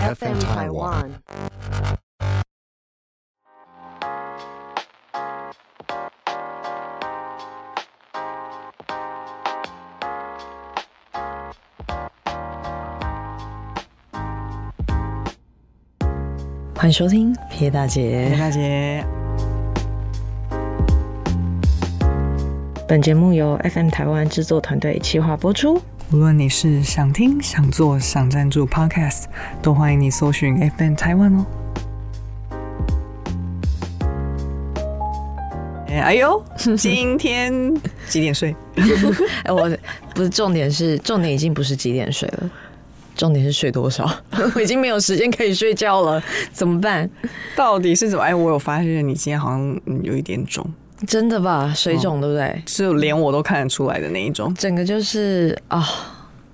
FM Taiwan。欢迎收听撇大姐。大姐，本节目由 FM 台湾制作团队企划播出。无论你是想听、想做、想赞助 Podcast，都欢迎你搜寻 FM 台湾哦。哎哎呦，今天几点睡？哎，我不是重点是重点已经不是几点睡了，重点是睡多少。我已经没有时间可以睡觉了，怎么办？到底是怎么？哎，我有发现你今天好像嗯有一点肿，真的吧？水肿对不对？是连我都看得出来的那一种。整个就是啊，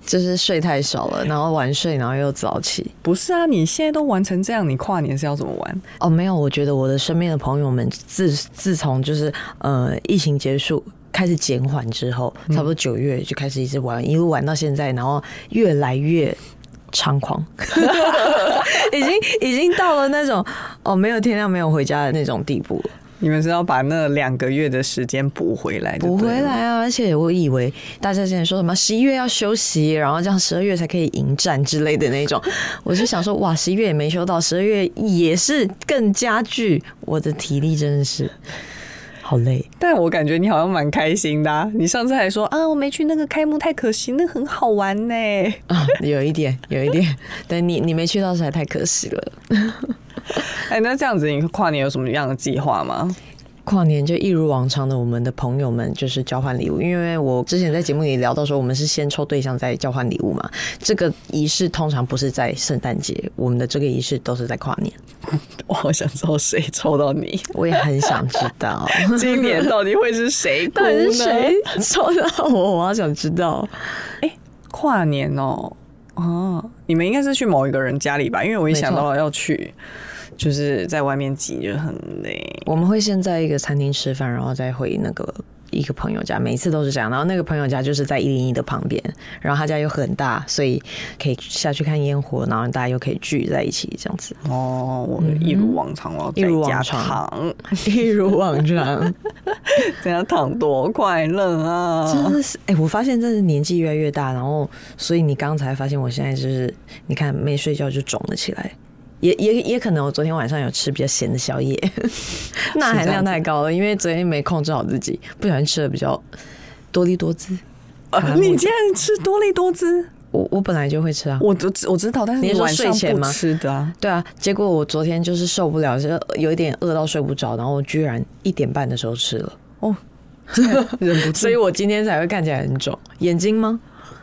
就是睡太少了，然后晚睡，然后又早起。不是啊，你现在都玩成这样，你跨年是要怎么玩？哦，没有，我觉得我的身边的朋友们自自从就是呃疫情结束开始减缓之后，差不多九月就开始一直玩，一路玩到现在，然后越来越猖狂，已经已经到了那种哦没有天亮没有回家的那种地步了。你们是要把那两个月的时间补回来？补回来。啊！而且我以为大家之前说什么十一月要休息，然后这样十二月才可以迎战之类的那种，我就想说哇，十一月也没休到，十二月也是更加剧我的体力，真的是好累。但我感觉你好像蛮开心的、啊。你上次还说啊，我没去那个开幕太可惜，那很好玩呢。啊，有一点，有一点，对你你没去到实在太可惜了。哎，那这样子，你跨年有什么样的计划吗？跨年就一如往常的，我们的朋友们就是交换礼物，因为我之前在节目里聊到说，我们是先抽对象再交换礼物嘛。这个仪式通常不是在圣诞节，我们的这个仪式都是在跨年。我好想知道谁抽到你，我也很想知道 今年到底会是谁哭到？是谁抽到我，我好想知道。哎跨年哦，哦，你们应该是去某一个人家里吧？因为我一想到要去，就是在外面挤就很累。我们会先在一个餐厅吃饭，然后再回那个一个朋友家，每次都是这样。然后那个朋友家就是在一零一的旁边，然后他家又很大，所以可以下去看烟火，然后大家又可以聚在一起这样子，哦，我一如往常，我一如往常，一如往常。这样躺多快乐啊！真的是，哎、我发现真的年纪越来越大，然后所以你刚才发现我现在就是，你看没睡觉就肿了起来。也也也可能我昨天晚上有吃比较咸的宵夜，钠含量太高了，因为昨天没控制好自己，不小心吃的比较多利多滋。啊你竟然吃多利多滋，我我本来就会吃啊，我我我知道，但是你上不睡前吗？吃的啊。对啊，结果我昨天就是受不了，就有一点饿到睡不着，然后我居然一点半的时候吃了，哦，忍不住，所以我今天才会看起来很肿。眼睛吗？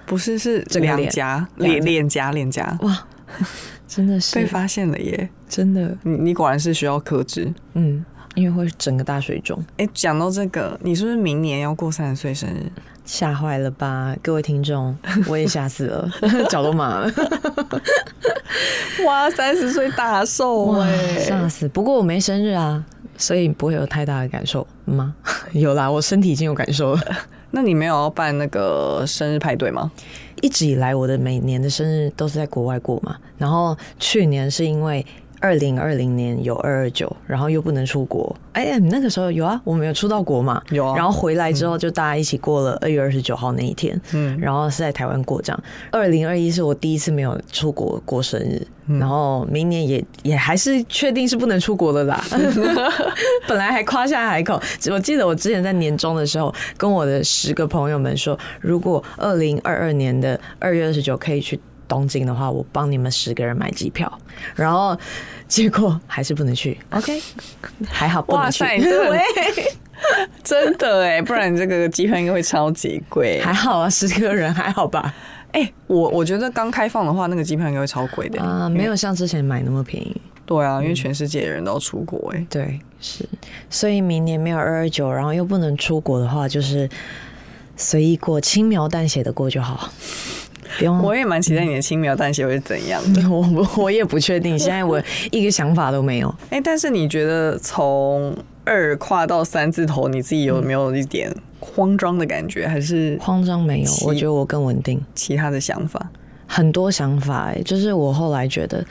不是是脸颊。脸脸颊脸颊。哇，真的是被发现了耶！真的，你你果然是需要克制。嗯，因为会整个大水肿，哎，讲到这个，你是不是明年要过三十岁生日？吓坏了吧，各位听众，我也吓死了，脚都麻了，哇，三十岁大寿哇，哎！吓死！不过我没生日啊，所以不会有太大的感受吗？有啦，我身体已经有感受了。那你没有办那个生日派对吗？一直以来，我的每年的生日都是在国外过嘛。然后去年是因为二零二零年有二二九，然后又不能出国。哎呀，你那个时候有啊，我们有出到国嘛？有啊然后回来之后，就大家一起过了二月二十九号那一天。嗯然后是在台湾过这样。二零二一是我第一次没有出国过生日，然后明年也也还是确定是不能出国的啦。本来还夸下海口，我记得我之前在年终的时候跟我的十个朋友们说，如果二零二二年的二月二十九可以去东京的话，我帮你们十个人买机票。然后结果还是不能去，OK，还好不能去。哇塞 真的哎，不然这个机票应该会超级贵。还好啊，十个人还好吧？哎、我我觉得刚开放的话，那个机票应该会超贵的啊，没有像之前买那么便宜。对啊，因为全世界的人都要出国哎、对，是，所以明年没有二二九，然后又不能出国的话，就是随意过，轻描淡写的过就好，不用。我也蛮期待你的轻描淡写会是怎样的。我我我也不确定，现在我一个想法都没有。哎、但是你觉得从二跨到三字头，你自己有没有一点慌张的感觉，还是慌张没有，我觉得我更稳定。其他的想法？很多想法、欸，就是我后来觉得，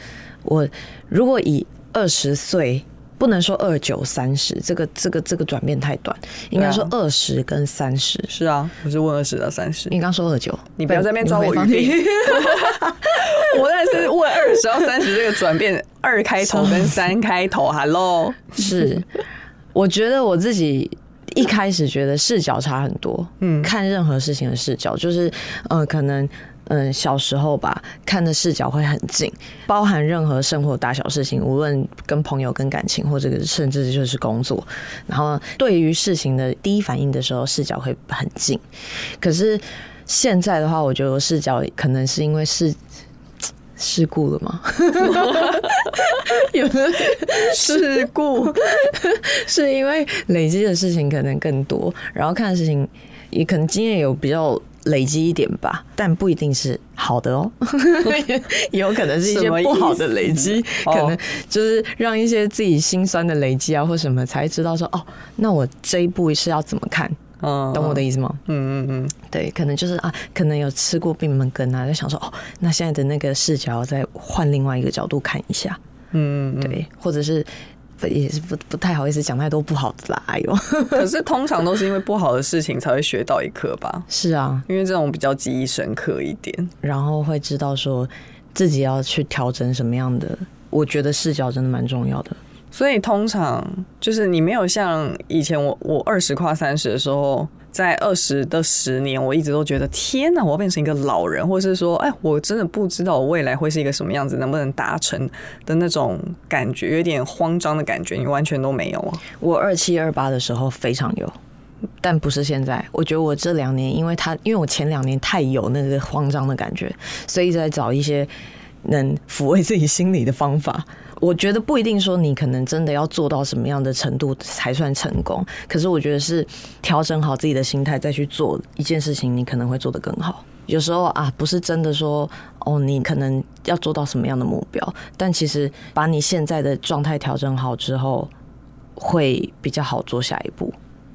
我如果以二十岁。不能说二九三十，这个这个这个转变太短，应该说二十跟三十。是啊，我是问二十到三十。你刚说二九，你不要在那边抓我语病。我那是问二十到三十这个转变，二开头跟三开头，Hello。是，我觉得我自己一开始觉得视角差很多，嗯，看任何事情的视角，就是呃，可能。嗯，小时候吧，看的视角会很近，包含任何生活大小事情，无论跟朋友、跟感情，或者甚至就是工作。然后对于事情的第一反应的时候，视角会很近。可是现在的话，我觉得视角可能是因为是事故了吗？有的事故是因为累积的事情可能更多，然后看的事情也可能经验有比较。累积一点吧，但不一定是好的哦，有可能是一些不好的累积，可能就是让一些自己心酸的累积啊，或什么才知道说哦，那我这一步是要怎么看？懂我的意思吗？嗯嗯嗯，对，可能就是啊，可能有吃过闭门羹啊，就想说哦，那现在的那个视角再换另外一个角度看一下，嗯嗯，对，或者是。也是不不太好意思讲太多不好的啦，哎呦！可是通常都是因为不好的事情才会学到一课吧？是啊，因为这种比较记忆深刻一点，然后会知道说自己要去调整什么样的。我觉得视角真的蛮重要的。所以通常就是你没有像以前我我二十跨三十的时候。在二十的十年，我一直都觉得天哪，我要变成一个老人，或是说，哎，我真的不知道我未来会是一个什么样子，能不能达成的那种感觉，有点慌张的感觉，你完全都没有啊。我二七二八的时候非常有，但不是现在。我觉得我这两年，因为他，因为我前两年太有那个慌张的感觉，所以一直在找一些能抚慰自己心理的方法。我觉得不一定说你可能真的要做到什么样的程度才算成功，可是我觉得是调整好自己的心态再去做一件事情，你可能会做得更好。有时候啊，不是真的说哦，你可能要做到什么样的目标，但其实把你现在的状态调整好之后，会比较好做下一步。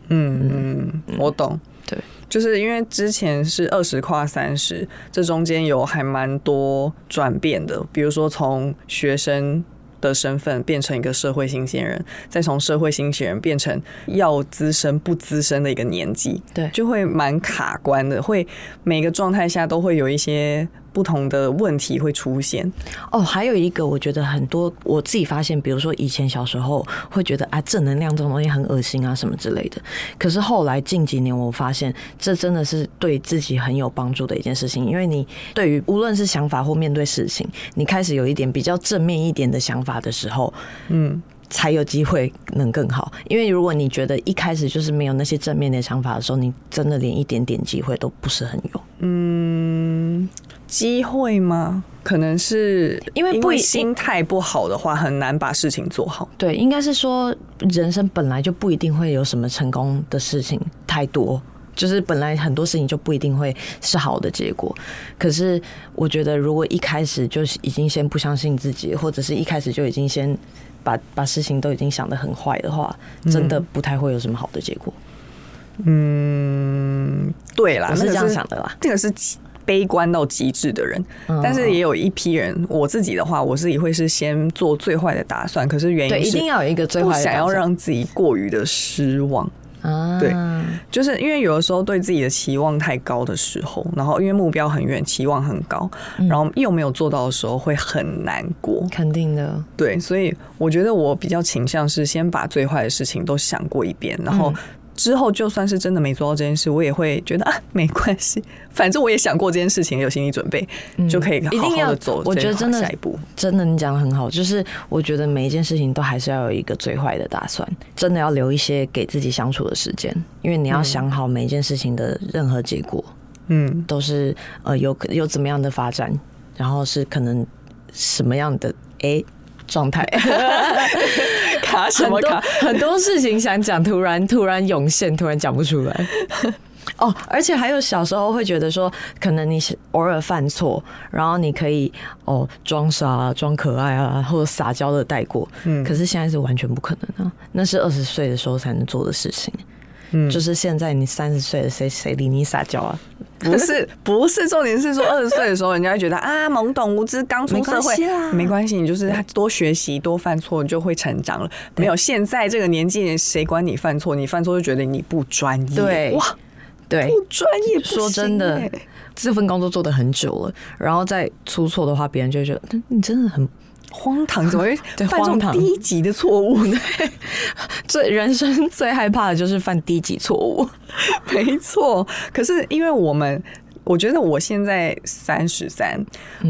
嗯嗯，我懂。对，就是因为之前是二十跨三十，这中间有还蛮多转变的，比如说从学生。的身份变成一个社会新鲜人，再从社会新鲜人变成要资深不资深的一个年纪，对，就会蛮卡关的，会每个状态下都会有一些。不同的问题会出现哦，还有一个我觉得很多我自己发现，比如说以前小时候会觉得啊正能量这种东西很恶心啊什么之类的，可是后来近几年我发现这真的是对自己很有帮助的一件事情，因为你对于无论是想法或面对事情，你开始有一点比较正面一点的想法的时候，嗯，才有机会能更好。因为如果你觉得一开始就是没有那些正面的想法的时候，你真的连一点点机会都不是很有，嗯。机会吗？可能是因为不心态不好的话，很难把事情做好。对，应该是说人生本来就不一定会有什么成功的事情太多，就是本来很多事情就不一定会是好的结果。可是我觉得，如果一开始就已经先不相信自己，或者是一开始就已经先把把事情都已经想得很坏的话，真的不太会有什么好的结果。嗯，对啦，是这样想的啦，这个是。悲观到极致的人，但是也有一批人。我自己的话，我自己会是先做最坏的打算。可是原因是一定要有一个最坏，想要让自己过于的失望啊。对，就是因为有的时候对自己的期望太高的时候，然后因为目标很远，期望很高，然后又没有做到的时候，会很难过。肯定的，对。所以我觉得我比较倾向是先把最坏的事情都想过一遍，然后。之后就算是真的没做到这件事，我也会觉得啊，没关系，反正我也想过这件事情，有心理准备，就可以一定要走。我觉得真的下一步，真的你讲的很好，就是我觉得每一件事情都还是要有一个最坏的打算，真的要留一些给自己相处的时间，因为你要想好每一件事情的任何结果，嗯，都是呃有有怎么样的发展，然后是可能什么样的哎。状态 卡什么卡？很多事情想讲，突然突然涌现，突然讲不出来。哦，而且还有小时候会觉得说，可能你是偶尔犯错，然后你可以哦装傻、装可爱啊，或者撒娇的带过。嗯，可是现在是完全不可能啊！那是二十岁的时候才能做的事情。嗯，就是现在你三十岁了，谁谁理你撒娇啊？不是不是，重点是说 二十岁的时候，人家会觉得啊懵懂无知，刚出社会。没关系你就是多学习多犯错，你就会成长了。没有现在这个年纪，谁管你犯错？你犯错就觉得你不专业，对。哇，对。不，专业不欸。说真的，这份工作做的很久了，然后再出错的话，别人就觉得嗯你真的很荒唐，怎么会 犯这种低级的错误呢？最人生最害怕的就是犯低级错误。没错，可是因为我们，我觉得我现在三十三，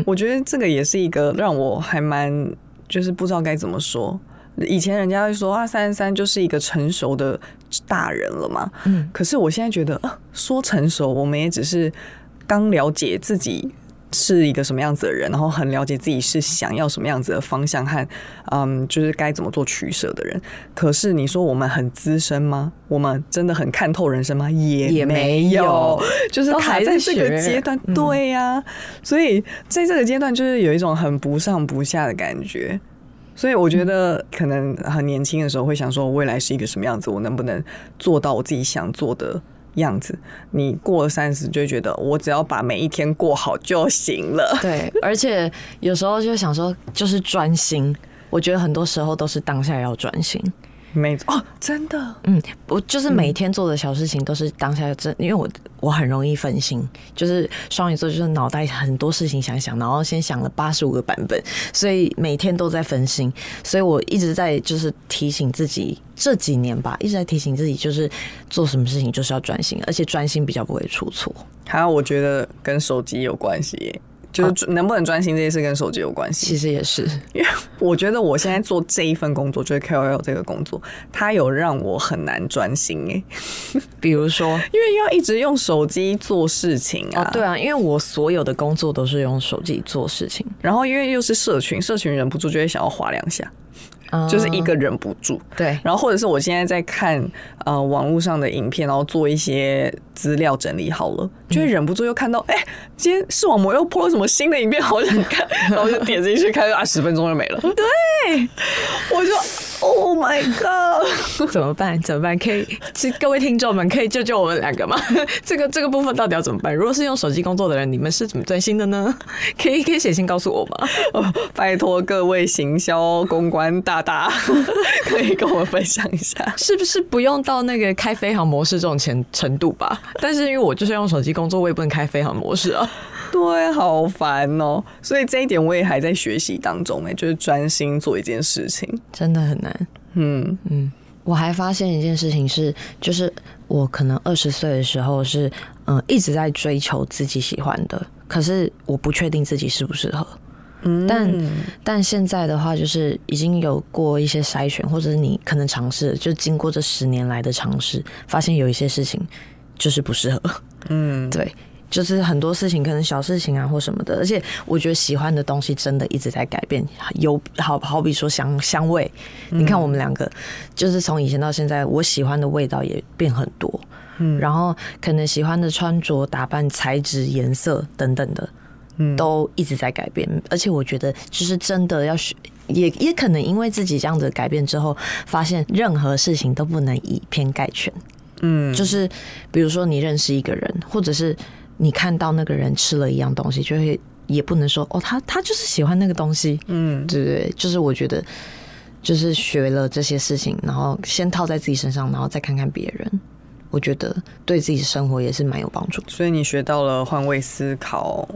我觉得这个也是一个让我还蛮就是不知道该怎么说。以前人家会说啊，三十三就是一个成熟的大人了嘛。嗯，可是我现在觉得，啊，说成熟，我们也只是刚了解自己是一个什么样子的人，然后很了解自己是想要什么样子的方向和嗯，就是该怎么做取舍的人。可是你说我们很资深吗？我们真的很看透人生吗？也也没没有就是都还在这个阶段。嗯对呀、所以在这个阶段，就是有一种很不上不下的感觉。所以我觉得可能很年轻的时候会想说，未来是一个什么样子，我能不能做到我自己想做的样子？你过了三十，就觉得我只要把每一天过好就行了。对，而且有时候就想说，就是专心。我觉得很多时候都是当下要专心。没错，哦，真的，嗯，我就是每天做的小事情都是当下真，因为我我很容易分心，就是双鱼座就是脑袋很多事情想想，然后先想了八十五个版本，所以每天都在分心，所以我一直在就是提醒自己，这几年吧，一直在提醒自己，就是做什么事情就是要专心，而且专心比较不会出错。还有我觉得跟手机有关系。耶，就是能不能专心这件事跟手机有关系。其实也是，因为我觉得我现在做这一份工作，就是 KOL 这个工作，它有让我很难专心哎，比如说。因为要一直用手机做事情啊。哦，对啊，因为我所有的工作都是用手机做事情，然后因为又是社群，社群忍不住就会想要划两下，嗯就是一个忍不住。对，然后或者是我现在在看呃网络上的影片，然后做一些资料整理好了，就会忍不住又看到，哎、今天视网膜又播了什么新的影片，好想看，然后就点进去看，啊，十分钟就没了。对，我就 Oh my God！怎么办？怎么办？可以，是各位听众们可以救救我们两个吗？这个这个部分到底要怎么办？如果是用手机工作的人，你们是怎么专心的呢？可以可以写信告诉我吗？哦拜托各位行销公关大大，可以跟我分享一下。是不是不用到那个开飞行模式这种程程度吧？但是因为我就是用手机工作，我也不能开飞行模式啊。对，好烦哦。所以这一点我也还在学习当中，哎，就是专心做一件事情。真的很难。嗯，嗯，我还发现一件事情是，就是我可能二十岁的时候是，嗯、一直在追求自己喜欢的，可是我不确定自己适不适合。嗯但但现在的话，就是已经有过一些筛选，或者是你可能尝试，就经过这十年来的尝试，发现有一些事情就是不适合。嗯，对，就是很多事情可能小事情啊或什么的，而且我觉得喜欢的东西真的一直在改变。有好好比说香香味，你看我们两个，就是从以前到现在，我喜欢的味道也变很多。嗯然后可能喜欢的穿着打扮、材质、颜色等等的，嗯都一直在改变。而且我觉得，就是真的要学，也也可能因为自己这样子改变之后，发现任何事情都不能以偏概全。嗯，就是比如说你认识一个人，或者是你看到那个人吃了一样东西，就会也不能说哦，他他就是喜欢那个东西，嗯对对对，就是我觉得就是学了这些事情，然后先套在自己身上，然后再看看别人，我觉得对自己生活也是蛮有帮助。所以你学到了换位思考，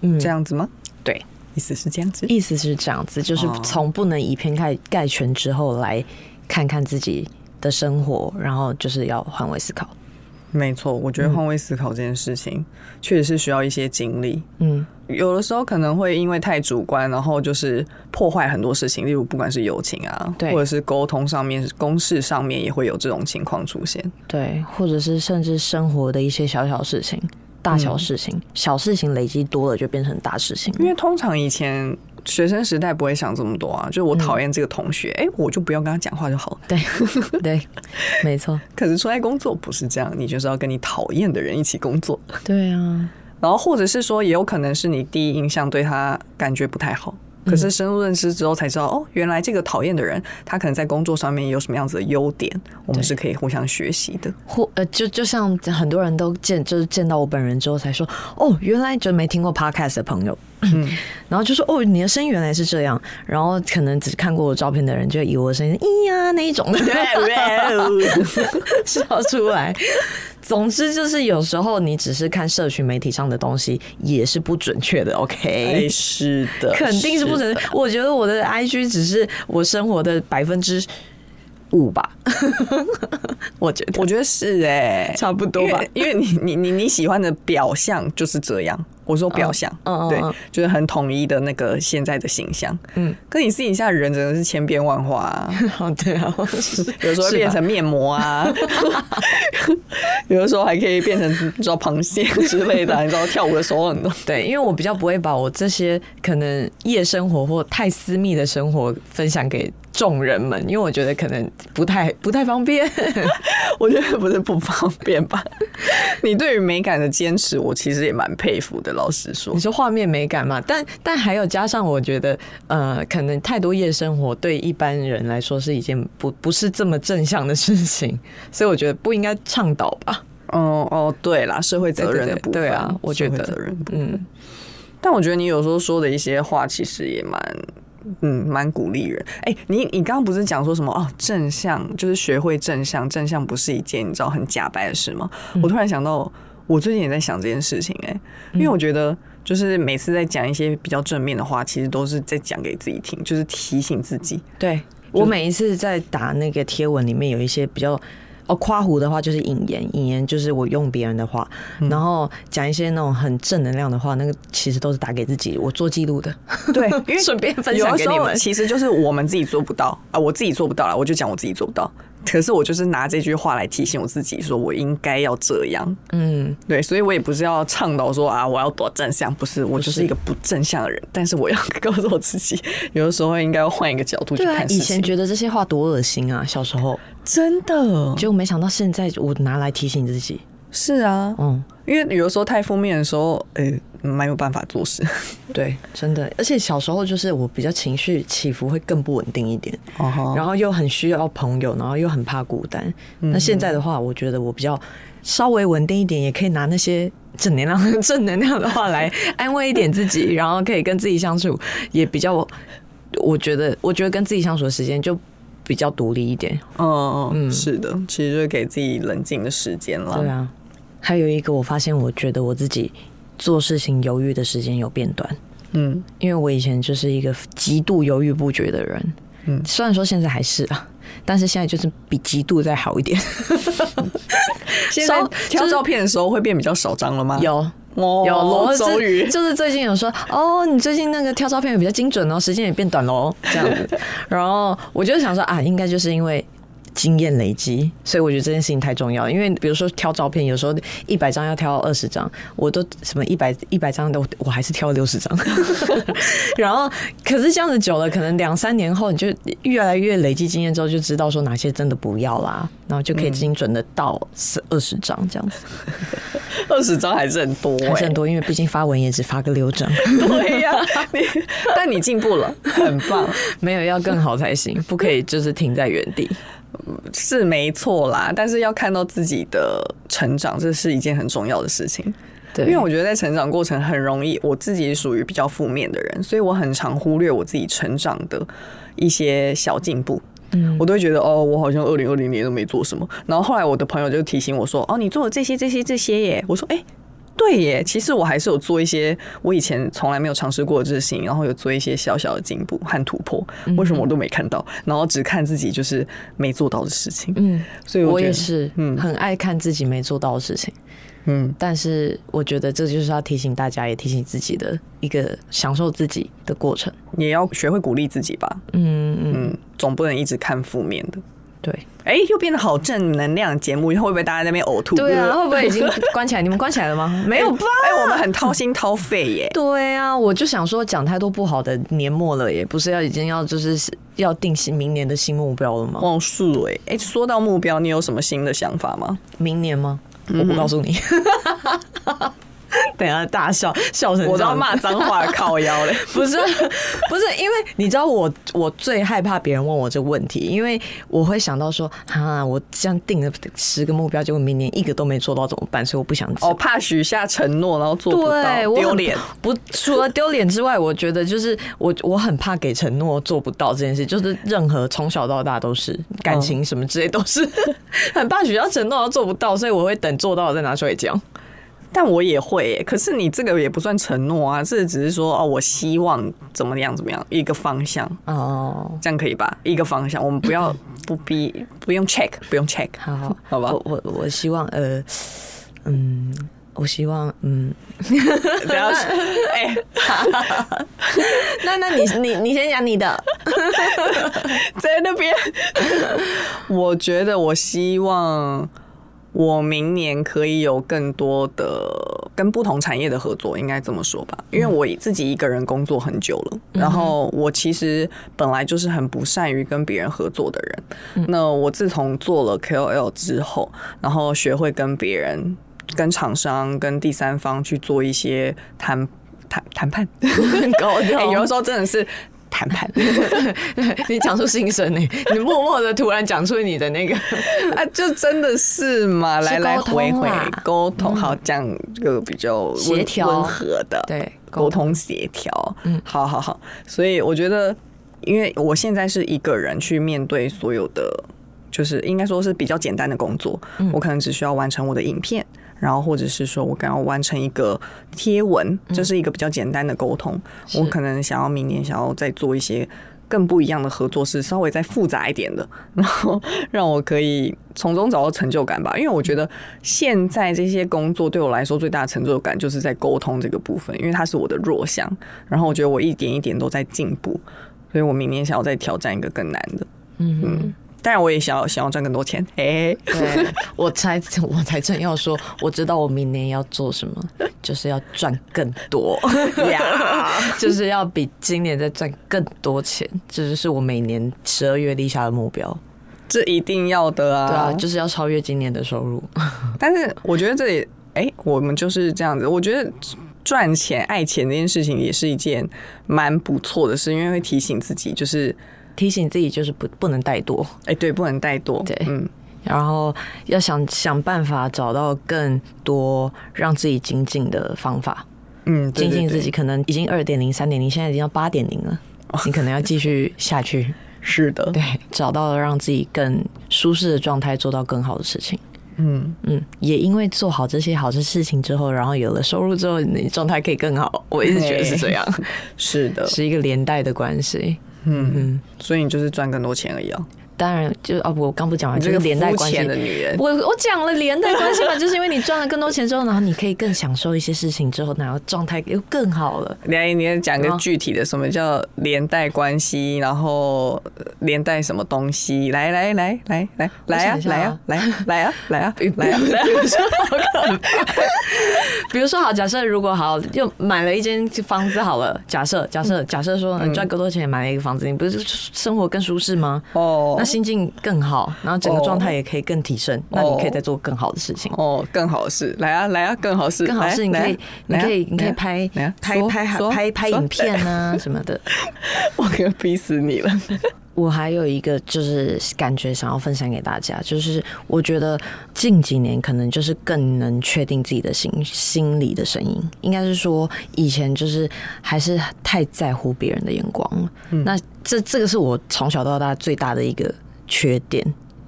嗯，这样子吗？对，意思是这样子。意思是这样子，就是哦从不能以偏概概全之后来看看自己的生活，然后就是要换位思考。没错，我觉得换位思考这件事情确实是需要一些精力。嗯，有的时候可能会因为太主观，然后就是破坏很多事情，例如不管是友情啊，对或者是沟通上面、公事上面也会有这种情况出现。对，或者是甚至生活的一些小小事情、大小事情、小事情累积多了就变成大事情。因为通常以前学生时代不会想这么多啊，就是我讨厌这个同学，哎、我就不要跟他讲话就好了。对 对，没错，可是出来工作不是这样，你就是要跟你讨厌的人一起工作，对啊，然后或者是说，也有可能是你第一印象对他感觉不太好，可是深入认识之后才知道，哦，原来这个讨厌的人，他可能在工作上面有什么样子的优点，我们是可以互相学习的。或呃，就就像很多人都见，就是见到我本人之后才说，哦，原来就没听过 podcast 的朋友，然后就说，哦，你的声音原来是这样，然后可能只看过我照片的人就以我的声音，咿呀那一种，笑出来。总之就是有时候你只是看社群媒体上的东西也是不准确的，OK？是的，肯定是不准。我觉得我的 IG 只是我生活的百分之五吧，我觉得，我觉得是哎，差不多吧，因为你你你你喜欢的表象就是这样。我说表象，对，就是很统一的那个现在的形象。嗯，可你私底下人真的是千变万化啊！对啊，有时候变成面膜啊，有的时候还可以变成你知道螃蟹之类的，你知道跳舞的时候很多。对，因为我比较不会把我这些可能夜生活或太私密的生活分享给众人们，因为我觉得可能不太不太方便。我觉得不是不方便吧？你对于美感的坚持，我其实也蛮佩服的。老实说，你说画面美感嘛？但但还有加上，我觉得呃，可能太多夜生活对一般人来说是一件不不是这么正向的事情，所以我觉得不应该倡导吧。哦哦，对啦，社会责任的部分，对啊，我觉得责任，嗯。但我觉得你有时候说的一些话，其实也蛮嗯蛮鼓励人。哎，你你刚刚不是讲说什么哦？正向就是学会正向，正向不是一件你知道很假白的事吗？我突然想到。我最近也在想这件事情，哎，因为我觉得就是每次在讲一些比较正面的话，其实都是在讲给自己听，就是提醒自己。对我每一次在打那个贴文里面有一些比较哦夸胡的话，就是引言，引言就是我用别人的话，然后讲一些那种很正能量的话，那个其实都是打给自己，我做记录的。对，因为顺便分享给你们，其实就是我们自己做不到啊，我自己做不到了，我就讲我自己做不到。可是我就是拿这句话来提醒我自己，说我应该要这样。嗯，对，所以我也不是要倡导说啊，我要多正向，不是，我就是一个不正向的人。但是我要告诉我自己，有的时候应该要换一个角度去看。以前觉得这些话多恶心啊，小时候真的，就没想到现在我拿来提醒自己。是啊，嗯，因为有的时候太负面的时候，呃，没有办法做事。对，真的，而且小时候就是我比较情绪起伏会更不稳定一点，然后又很需要朋友，然后又很怕孤单。那现在的话，我觉得我比较稍微稳定一点，也可以拿那些正能量、正能量的话来安慰一点自己，然后可以跟自己相处，也比较，我觉得，我觉得跟自己相处的时间就比较独立一点。嗯嗯，是的，其实就是给自己冷静的时间了。对啊。还有一个，我发现，我觉得我自己做事情犹豫的时间有变短。嗯，因为我以前就是一个极度犹豫不决的人。嗯，虽然说现在还是啊，但是现在就是比极度再好一点。现在挑照片的时候会变比较少张了吗？有，有罗周瑜，就是最近有说，哦，你最近那个挑照片比较精准哦，时间也变短喽，这样子。然后我就想说啊，应该就是因为。经验累积，所以我觉得这件事情太重要。因为比如说挑照片，有时候一百张要挑二十张，我都什么一百一百张都我还是挑六十张。然后，可是这样子久了，可能两三年后，你就越来越累积经验之后，就知道说哪些真的不要啦，然后就可以精准的到是二十张这样子。二十张还是很多，还是很多，因为毕竟发文也只发个六张。对呀，你但你进步了，很棒。没有要更好才行，不可以就是停在原地。是没错啦，但是要看到自己的成长，这是一件很重要的事情。对，因为我觉得在成长过程很容易，我自己属于比较负面的人，所以我很常忽略我自己成长的一些小进步。嗯，我都会觉得哦，我好像二零二零年都没做什么。然后后来我的朋友就提醒我说：“哦，你做了这些、这些、这些耶。”我说：“哎。”对耶，其实我还是有做一些我以前从来没有尝试过的事情，然后有做一些小小的进步和突破。为什么我都没看到？然后只看自己就是没做到的事情。嗯，所以我也是，嗯，很爱看自己没做到的事情。嗯，但是我觉得这就是要提醒大家，也提醒自己的一个享受自己的过程，也要学会鼓励自己吧。嗯嗯，总不能一直看负面的。对，哎，又变得好正能量节目，会不会大家在那边呕吐？对啊，会不会已经关起来？你们关起来了吗？没有吧？哎，我们很掏心掏肺耶。对啊，我就想说，讲太多不好的，年末了，也不是要已经要就是要定新明年的新目标了吗？哦，是哎，哎，说到目标，你有什么新的想法吗？明年吗？我不告诉你。等下大笑笑成我都要骂脏话靠腰嘞。不是不是，因为你知道我我最害怕别人问我这个问题，因为我会想到说，啊，我这样定了十个目标，结果明年一个都没做到怎么办？所以我不想哦，怕许下承诺然后做不对，到，丢脸。。不，除了丢脸之外，我觉得就是我我很怕给承诺做不到这件事，就是任何从小到大都是感情什么之类都是、很怕许下承诺然后做不到，所以我会等做到了再拿出来讲。但我也会耶，可是你这个也不算承诺啊，这只是说哦，我希望怎么样怎么样，一个方向，哦，这样可以吧？一个方向，我们不要 不逼，不用 check，不用 check，好好。好吧？我我我希望呃嗯。我希望，嗯，不要 哎，那那你你你先讲你的，在那边，我觉得我希望我明年可以有更多的跟不同产业的合作，应该这么说吧。因为我自己一个人工作很久了，然后我其实本来就是很不善于跟别人合作的人。那我自从做了 KOL 之后，然后学会跟别人、跟厂商、跟第三方去做一些谈谈谈判，有的时候真的是谈判。你讲出心声呢，你默默的突然讲出你的那个，啊，就真的是嘛，来来回回啦沟通，好讲个比较温协调。温和的，对沟通协调，嗯，好好好，所以我觉得，因为我现在是一个人去面对所有的，就是应该说是比较简单的工作，我可能只需要完成我的影片。然后，或者是说我刚要完成一个贴文，这是一个比较简单的沟通。我可能想要明年想要再做一些更不一样的合作，是稍微再复杂一点的，然后让我可以从中找到成就感吧。因为我觉得现在这些工作对我来说最大的成就感就是在沟通这个部分，因为它是我的弱项。然后我觉得我一点一点都在进步，所以我明年想要再挑战一个更难的。嗯哼。当然，我也想要想要赚更多钱。哎，对，我才 我才正要说，我知道我明年要做什么，就是要赚更多呀，就是要比今年再赚更多钱，这就是我每年十二月立下的目标。这一定要的啊！对啊，就是要超越今年的收入。但是我觉得这里，哎、我们就是这样子。我觉得赚钱、爱钱这件事情也是一件蛮不错的事，因为会提醒自己，就是提醒自己就是不不能怠惰，哎、对，不能怠惰。对嗯，然后要想想办法找到更多让自己精进的方法。嗯，对精进自己可能已经二点零、三点零，现在已经要八点零了，你可能要继续下去。是的，对，找到了让自己更舒适的状态，做到更好的事情。嗯，嗯，也因为做好这些好的事情之后，然后有了收入之后，你状态可以更好。我一直觉得是这样，是的，是一个连带的关系。嗯嗯，所以你就是赚更多钱而已啊。当然就哦不，我刚不讲完，你这个就是连带关系的女人，我我讲了连带关系嘛，就是因为你赚了更多钱之后，然后你可以更享受一些事情之后，然后状态又更好了。来，你要讲个具体的，什么叫连带关系，然后呃连带什么东西？来来来来来来啊来啊来啊来啊来啊 来啊！比如说，比如说好，假设如果好又买了一间房子好了，假设假设假设说你赚更多钱买了一个房子，你不是生活更舒适吗？哦那心境更好，然后整个状态也可以更提升，那你可以再做更好的事情。哦，更好的事，来啊来啊，更好的事，更好的是，你可以，你可以，你可以拍啊拍拍拍拍影片啊什么的。我可逼死你了。我还有一个就是感觉想要分享给大家，就是我觉得近几年可能就是更能确定自己的心心里的声音，应该是说以前就是还是太在乎别人的眼光了。那这这个是我从小到大最大的一个缺点。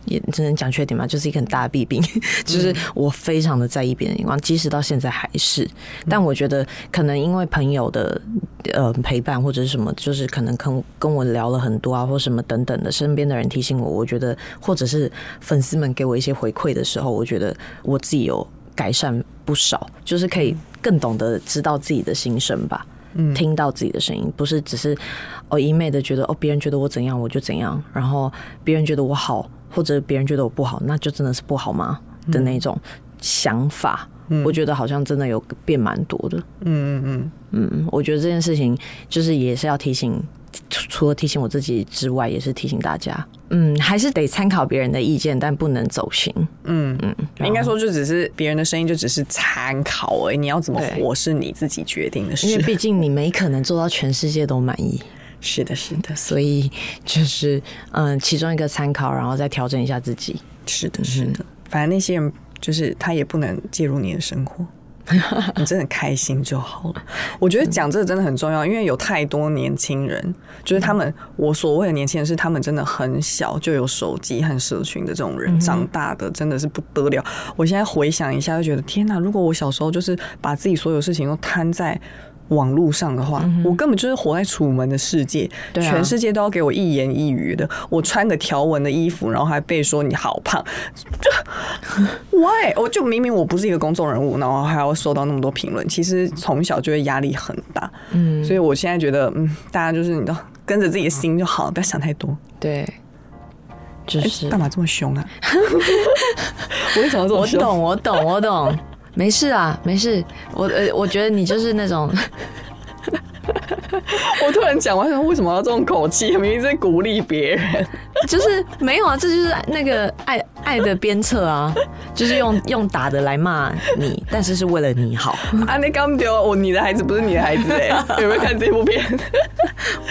也只能讲缺点嘛，就是一个很大的弊病，就是我非常的在意别人的眼光，即使到现在还是。但我觉得可能因为朋友的呃陪伴或者是什么，就是可能跟跟我聊了很多啊，或什么等等的，身边的人提醒我，我觉得或者是粉丝们给我一些回馈的时候，我觉得我自己有改善不少，就是可以更懂得知道自己的心声吧。嗯听到自己的声音，不是只是哦一昧的觉得哦别人觉得我怎样我就怎样，然后别人觉得我好或者别人觉得我不好，那就真的是不好吗的那种想法。我觉得好像真的有变蛮多的。嗯嗯嗯嗯，我觉得这件事情就是也是要提醒除除了提醒我自己之外，也是提醒大家，嗯，还是得参考别人的意见，但不能走心。嗯嗯，应该说就只是别人的声音，就只是参考而已。你要怎么活是你自己决定的事。因为毕竟你没可能做到全世界都满意，是的，是的，所以就是嗯，其中一个参考，然后再调整一下自己。是的，是的。反正那些人就是他也不能介入你的生活。你真的开心就好了。我觉得讲这个真的很重要，因为有太多年轻人，就是他们，我所谓的年轻人是他们真的很小就有手机和社群的这种人，长大的真的是不得了。我现在回想一下，就觉得天哪！如果我小时候就是把自己所有事情都摊在。网络上的话，我根本就是活在楚门的世界，啊全世界都要给我一言一语的。我穿个条纹的衣服，然后还被说你好胖，就 why？我就明明我不是一个公众人物，然后还要受到那么多评论，其实从小就会压力很大。嗯，所以我现在觉得，嗯，大家就是你都跟着自己的心就好，不要想太多。对，就哎是干嘛这么凶啊？我为什么要这么凶？我懂，我懂，我懂，没事啊，没事。我呃，我觉得你就是那种，我突然讲完，为什么要这种口气？明明是在鼓励别人。就是没有啊，这就是那个爱爱的鞭策啊，就是用用打的来骂你，但是是为了你好。啊，那刚丢我，你的孩子不是你的孩子哎、有没有看这部片？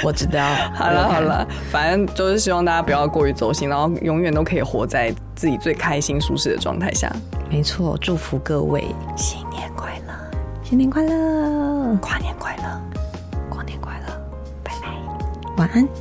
我知道。好了好，了，反正就是希望大家不要过于走心，然后永远都可以活在自己最开心舒适的状态下。没错，祝福各位新年快乐，新年快乐，跨年快乐。跨年快乐，拜拜，晚安。